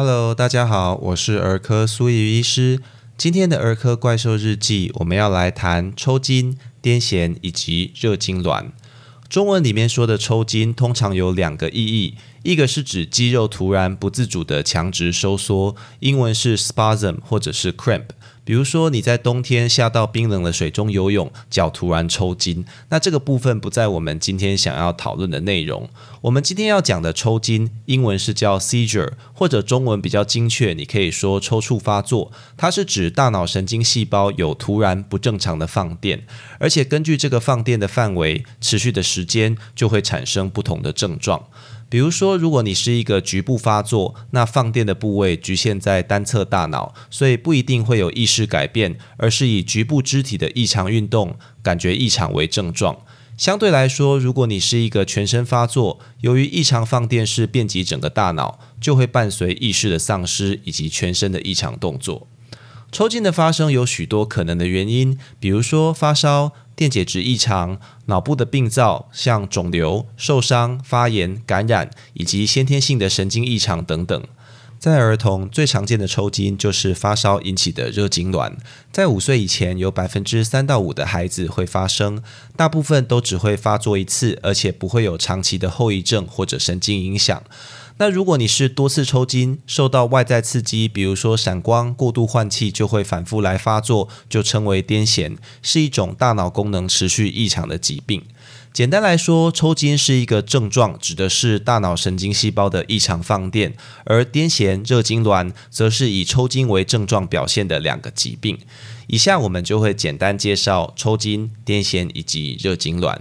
Hello，大家好，我是儿科苏怡医师。今天的儿科怪兽日记，我们要来谈抽筋、癫痫以及热痉挛。中文里面说的抽筋，通常有两个意义，一个是指肌肉突然不自主的强直收缩，英文是 spasm 或者是 cramp。比如说你在冬天下到冰冷的水中游泳，脚突然抽筋，那这个部分不在我们今天想要讨论的内容。我们今天要讲的抽筋，英文是叫 seizure，或者中文比较精确，你可以说抽搐发作。它是指大脑神经细胞有突然不正常的放电，而且根据这个放电的范围、持续的时间，就会产生不同的症状。比如说，如果你是一个局部发作，那放电的部位局限在单侧大脑，所以不一定会有意识改变，而是以局部肢体的异常运动、感觉异常为症状。相对来说，如果你是一个全身发作，由于异常放电是遍及整个大脑，就会伴随意识的丧失以及全身的异常动作。抽筋的发生有许多可能的原因，比如说发烧。电解质异常、脑部的病灶，像肿瘤、受伤、发炎、感染，以及先天性的神经异常等等。在儿童最常见的抽筋就是发烧引起的热痉挛，在五岁以前有百分之三到五的孩子会发生，大部分都只会发作一次，而且不会有长期的后遗症或者神经影响。那如果你是多次抽筋，受到外在刺激，比如说闪光、过度换气，就会反复来发作，就称为癫痫，是一种大脑功能持续异常的疾病。简单来说，抽筋是一个症状，指的是大脑神经细胞的异常放电；而癫痫、热痉挛则是以抽筋为症状表现的两个疾病。以下我们就会简单介绍抽筋、癫痫以及热痉挛。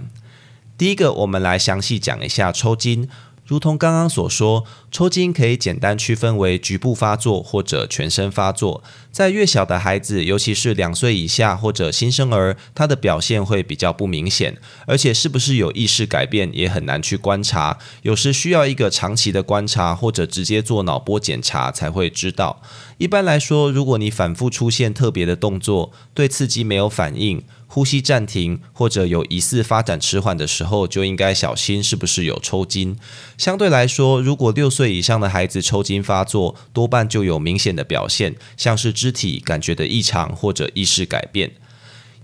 第一个，我们来详细讲一下抽筋。如同刚刚所说，抽筋可以简单区分为局部发作或者全身发作。在越小的孩子，尤其是两岁以下或者新生儿，他的表现会比较不明显，而且是不是有意识改变也很难去观察。有时需要一个长期的观察，或者直接做脑波检查才会知道。一般来说，如果你反复出现特别的动作，对刺激没有反应。呼吸暂停或者有疑似发展迟缓的时候，就应该小心是不是有抽筋。相对来说，如果六岁以上的孩子抽筋发作，多半就有明显的表现，像是肢体感觉的异常或者意识改变。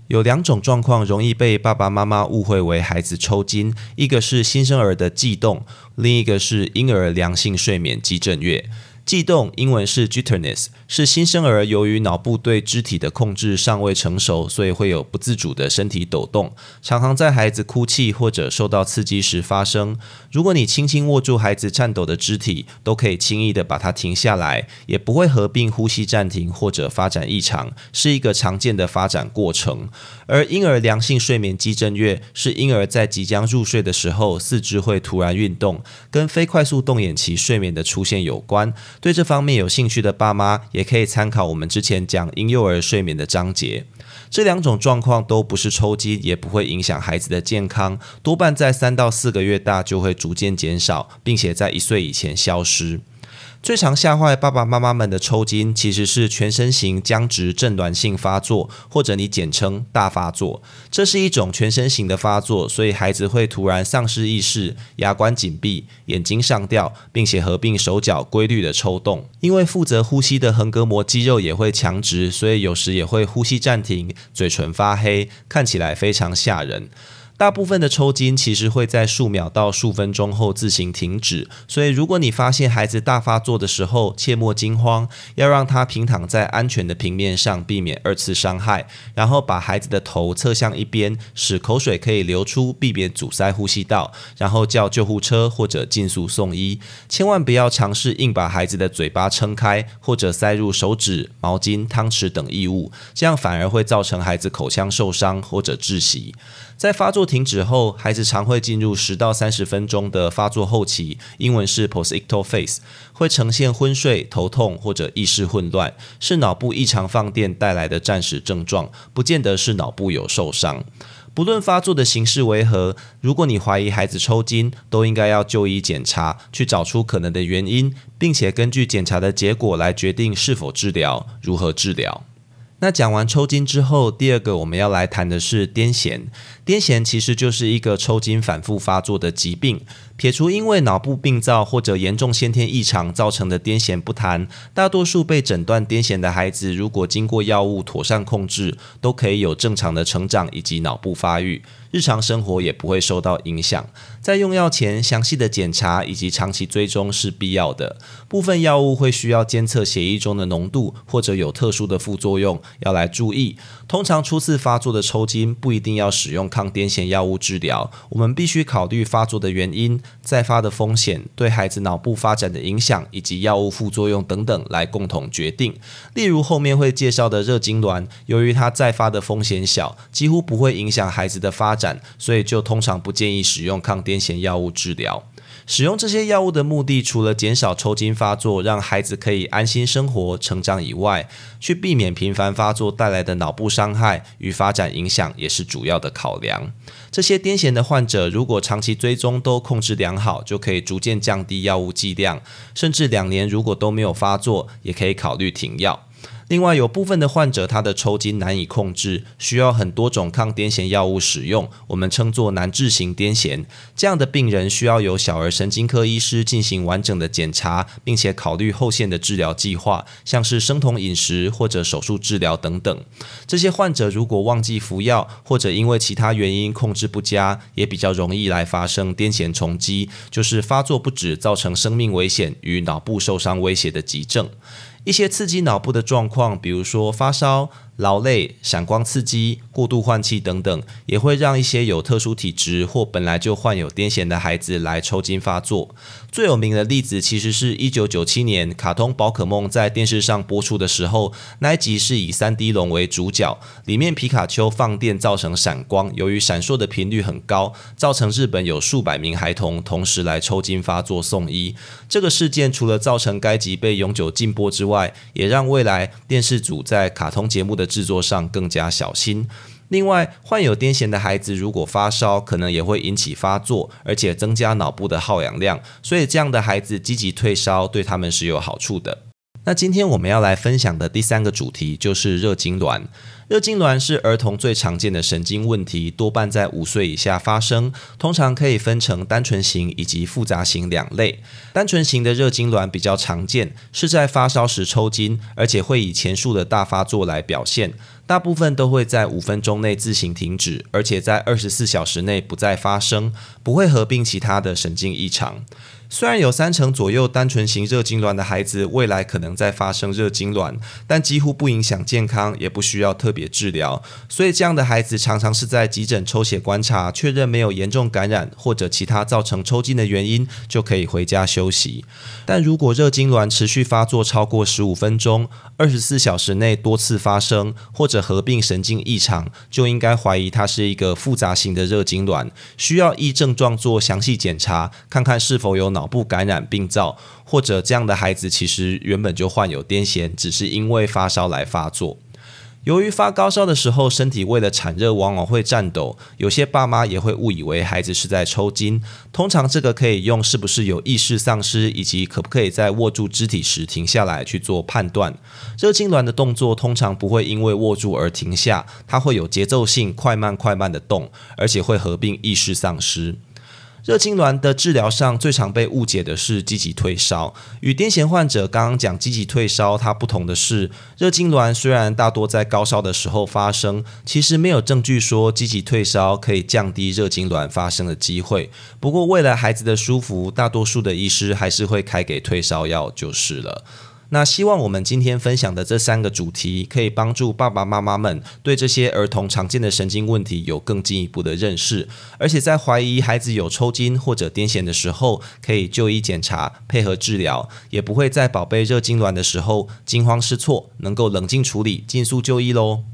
有两种状况容易被爸爸妈妈误会为孩子抽筋，一个是新生儿的悸动，另一个是婴儿良性睡眠激震乐。悸动，英文是 jitterness，是新生儿由于脑部对肢体的控制尚未成熟，所以会有不自主的身体抖动，常常在孩子哭泣或者受到刺激时发生。如果你轻轻握住孩子颤抖的肢体，都可以轻易的把它停下来，也不会合并呼吸暂停或者发展异常，是一个常见的发展过程。而婴儿良性睡眠激震乐是婴儿在即将入睡的时候，四肢会突然运动，跟非快速动眼期睡眠的出现有关。对这方面有兴趣的爸妈，也可以参考我们之前讲婴幼儿睡眠的章节。这两种状况都不是抽筋，也不会影响孩子的健康，多半在三到四个月大就会逐渐减少，并且在一岁以前消失。最常吓坏爸爸妈妈们的抽筋，其实是全身型僵直症挛性发作，或者你简称大发作。这是一种全身型的发作，所以孩子会突然丧失意识，牙关紧闭，眼睛上吊，并且合并手脚规律的抽动。因为负责呼吸的横膈膜肌肉也会强直，所以有时也会呼吸暂停，嘴唇发黑，看起来非常吓人。大部分的抽筋其实会在数秒到数分钟后自行停止，所以如果你发现孩子大发作的时候，切莫惊慌，要让他平躺在安全的平面上，避免二次伤害。然后把孩子的头侧向一边，使口水可以流出，避免阻塞呼吸道。然后叫救护车或者尽速送医。千万不要尝试硬把孩子的嘴巴撑开，或者塞入手指、毛巾、汤匙等异物，这样反而会造成孩子口腔受伤或者窒息。在发作停止后，孩子常会进入十到三十分钟的发作后期，英文是 postictal phase，会呈现昏睡、头痛或者意识混乱，是脑部异常放电带来的暂时症状，不见得是脑部有受伤。不论发作的形式为何，如果你怀疑孩子抽筋，都应该要就医检查，去找出可能的原因，并且根据检查的结果来决定是否治疗、如何治疗。那讲完抽筋之后，第二个我们要来谈的是癫痫。癫痫其实就是一个抽筋反复发作的疾病。撇除因为脑部病灶或者严重先天异常造成的癫痫不谈，大多数被诊断癫痫的孩子，如果经过药物妥善控制，都可以有正常的成长以及脑部发育，日常生活也不会受到影响。在用药前，详细的检查以及长期追踪是必要的。部分药物会需要监测血液中的浓度，或者有特殊的副作用，要来注意。通常初次发作的抽筋不一定要使用抗癫痫药物治疗，我们必须考虑发作的原因。再发的风险、对孩子脑部发展的影响以及药物副作用等等来共同决定。例如后面会介绍的热痉挛，由于它再发的风险小，几乎不会影响孩子的发展，所以就通常不建议使用抗癫痫药物治疗。使用这些药物的目的，除了减少抽筋发作，让孩子可以安心生活成长以外，去避免频繁发作带来的脑部伤害与发展影响，也是主要的考量。这些癫痫的患者，如果长期追踪都控制良好，就可以逐渐降低药物剂量，甚至两年如果都没有发作，也可以考虑停药。另外，有部分的患者，他的抽筋难以控制，需要很多种抗癫痫药物使用，我们称作难治型癫痫。这样的病人需要由小儿神经科医师进行完整的检查，并且考虑后线的治疗计划，像是生酮饮食或者手术治疗等等。这些患者如果忘记服药，或者因为其他原因控制不佳，也比较容易来发生癫痫重击，就是发作不止，造成生命危险与脑部受伤威胁的急症。一些刺激脑部的状况，比如说发烧。劳累、闪光刺激、过度换气等等，也会让一些有特殊体质或本来就患有癫痫的孩子来抽筋发作。最有名的例子，其实是一九九七年卡通宝可梦在电视上播出的时候，那一集是以三 D 龙为主角，里面皮卡丘放电造成闪光，由于闪烁的频率很高，造成日本有数百名孩童同时来抽筋发作送医。这个事件除了造成该集被永久禁播之外，也让未来电视组在卡通节目的制作上更加小心。另外，患有癫痫的孩子如果发烧，可能也会引起发作，而且增加脑部的耗氧量，所以这样的孩子积极退烧对他们是有好处的。那今天我们要来分享的第三个主题就是热痉挛。热痉挛是儿童最常见的神经问题，多半在五岁以下发生。通常可以分成单纯型以及复杂型两类。单纯型的热痉挛比较常见，是在发烧时抽筋，而且会以前述的大发作来表现。大部分都会在五分钟内自行停止，而且在二十四小时内不再发生，不会合并其他的神经异常。虽然有三成左右单纯型热痉挛的孩子未来可能在发生热痉挛，但几乎不影响健康，也不需要特别治疗。所以这样的孩子常常是在急诊抽血观察，确认没有严重感染或者其他造成抽筋的原因，就可以回家休息。但如果热痉挛持续发作超过十五分钟，二十四小时内多次发生，或者合并神经异常，就应该怀疑它是一个复杂型的热痉挛，需要依症状做详细检查，看看是否有。脑部感染病灶，或者这样的孩子其实原本就患有癫痫，只是因为发烧来发作。由于发高烧的时候，身体为了产热往往会颤抖，有些爸妈也会误以为孩子是在抽筋。通常这个可以用是不是有意识丧失，以及可不可以在握住肢体时停下来去做判断。热痉挛的动作通常不会因为握住而停下，它会有节奏性快慢快慢的动，而且会合并意识丧失。热痉挛的治疗上最常被误解的是积极退烧。与癫痫患者刚刚讲积极退烧，它不同的是，热痉挛虽然大多在高烧的时候发生，其实没有证据说积极退烧可以降低热痉挛发生的机会。不过为了孩子的舒服，大多数的医师还是会开给退烧药就是了。那希望我们今天分享的这三个主题，可以帮助爸爸妈妈们对这些儿童常见的神经问题有更进一步的认识，而且在怀疑孩子有抽筋或者癫痫的时候，可以就医检查，配合治疗，也不会在宝贝热痉挛的时候惊慌失措，能够冷静处理，尽速就医喽。